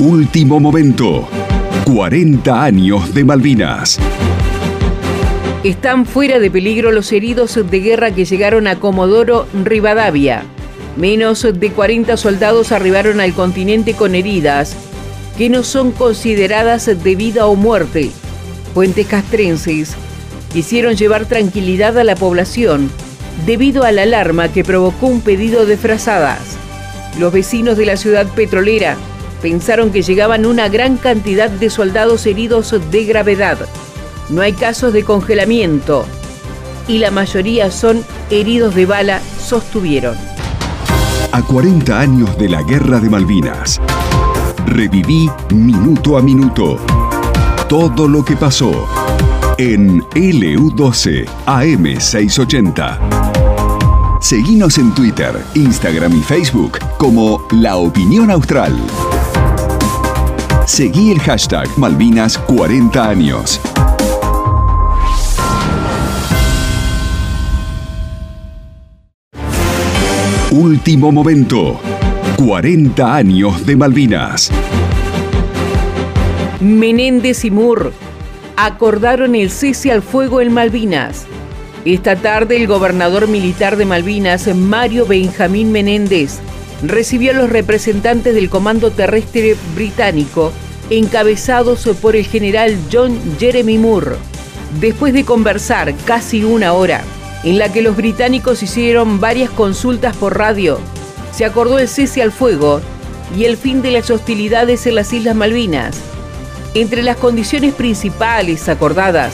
Último momento. 40 años de Malvinas. Están fuera de peligro los heridos de guerra que llegaron a Comodoro Rivadavia. Menos de 40 soldados arribaron al continente con heridas que no son consideradas de vida o muerte. Fuentes castrenses quisieron llevar tranquilidad a la población debido a la alarma que provocó un pedido de frazadas. Los vecinos de la ciudad petrolera pensaron que llegaban una gran cantidad de soldados heridos de gravedad. No hay casos de congelamiento y la mayoría son heridos de bala, sostuvieron. A 40 años de la Guerra de Malvinas, reviví minuto a minuto todo lo que pasó en LU12 AM680. Seguinos en Twitter, Instagram y Facebook como La Opinión Austral. Seguí el hashtag Malvinas 40 años. Último momento. 40 años de Malvinas. Menéndez y Moore acordaron el cese al fuego en Malvinas. Esta tarde el gobernador militar de Malvinas, Mario Benjamín Menéndez, recibió a los representantes del Comando Terrestre Británico, encabezados por el general John Jeremy Moore. Después de conversar casi una hora, en la que los británicos hicieron varias consultas por radio, se acordó el cese al fuego y el fin de las hostilidades en las Islas Malvinas. Entre las condiciones principales acordadas,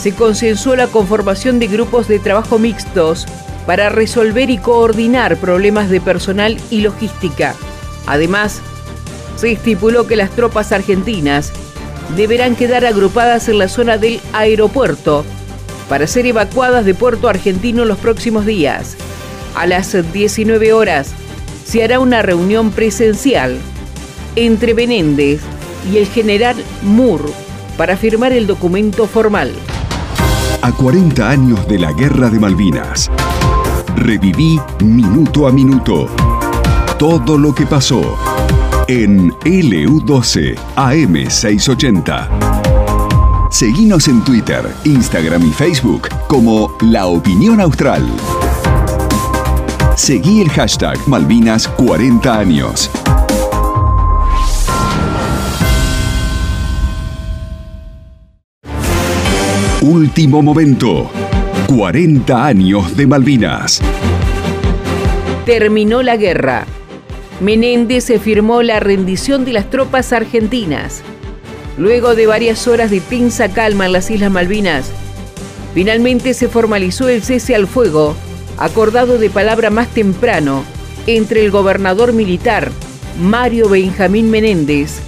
se consensuó la conformación de grupos de trabajo mixtos para resolver y coordinar problemas de personal y logística. Además, se estipuló que las tropas argentinas deberán quedar agrupadas en la zona del aeropuerto para ser evacuadas de Puerto Argentino los próximos días. A las 19 horas se hará una reunión presencial entre Benéndez y el general Moore para firmar el documento formal. A 40 años de la Guerra de Malvinas. Reviví minuto a minuto todo lo que pasó en LU12 AM680. Seguinos en Twitter, Instagram y Facebook como La Opinión Austral. Seguí el hashtag Malvinas 40 años. Último momento. 40 años de Malvinas. Terminó la guerra. Menéndez se firmó la rendición de las tropas argentinas. Luego de varias horas de tensa calma en las Islas Malvinas, finalmente se formalizó el cese al fuego, acordado de palabra más temprano, entre el gobernador militar Mario Benjamín Menéndez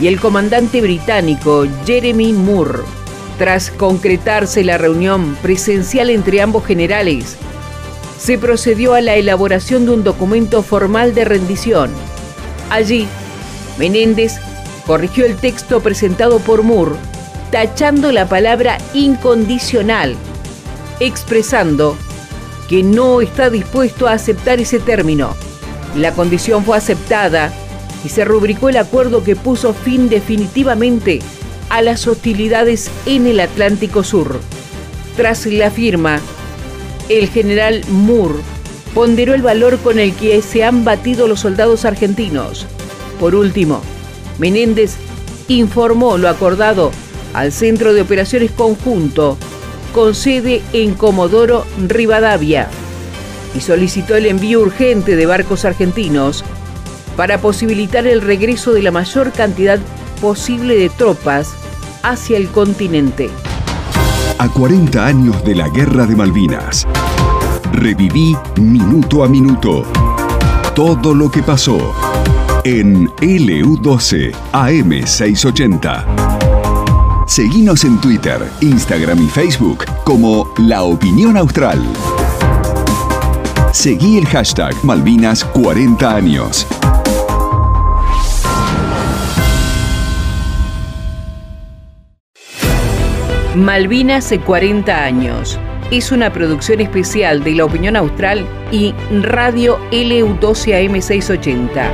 y el comandante británico Jeremy Moore. Tras concretarse la reunión presencial entre ambos generales, se procedió a la elaboración de un documento formal de rendición. Allí, Menéndez corrigió el texto presentado por Moore, tachando la palabra incondicional, expresando que no está dispuesto a aceptar ese término. La condición fue aceptada y se rubricó el acuerdo que puso fin definitivamente a las hostilidades en el Atlántico Sur. Tras la firma, el general Moore ponderó el valor con el que se han batido los soldados argentinos. Por último, Menéndez informó lo acordado al Centro de Operaciones Conjunto, con sede en Comodoro Rivadavia, y solicitó el envío urgente de barcos argentinos para posibilitar el regreso de la mayor cantidad posible de tropas hacia el continente. A 40 años de la Guerra de Malvinas, reviví minuto a minuto todo lo que pasó en LU12 AM680. Seguinos en Twitter, Instagram y Facebook como La Opinión Austral. Seguí el hashtag Malvinas 40 años. Malvinas 40 años. Es una producción especial de La Opinión Austral y Radio LU12 AM680.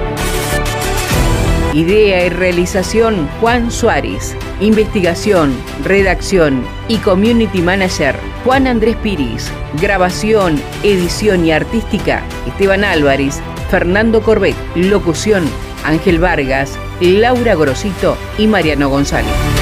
Idea y realización Juan Suárez. Investigación, redacción y community manager Juan Andrés Piris. Grabación, edición y artística Esteban Álvarez, Fernando Corbet. Locución Ángel Vargas, Laura Grosito y Mariano González.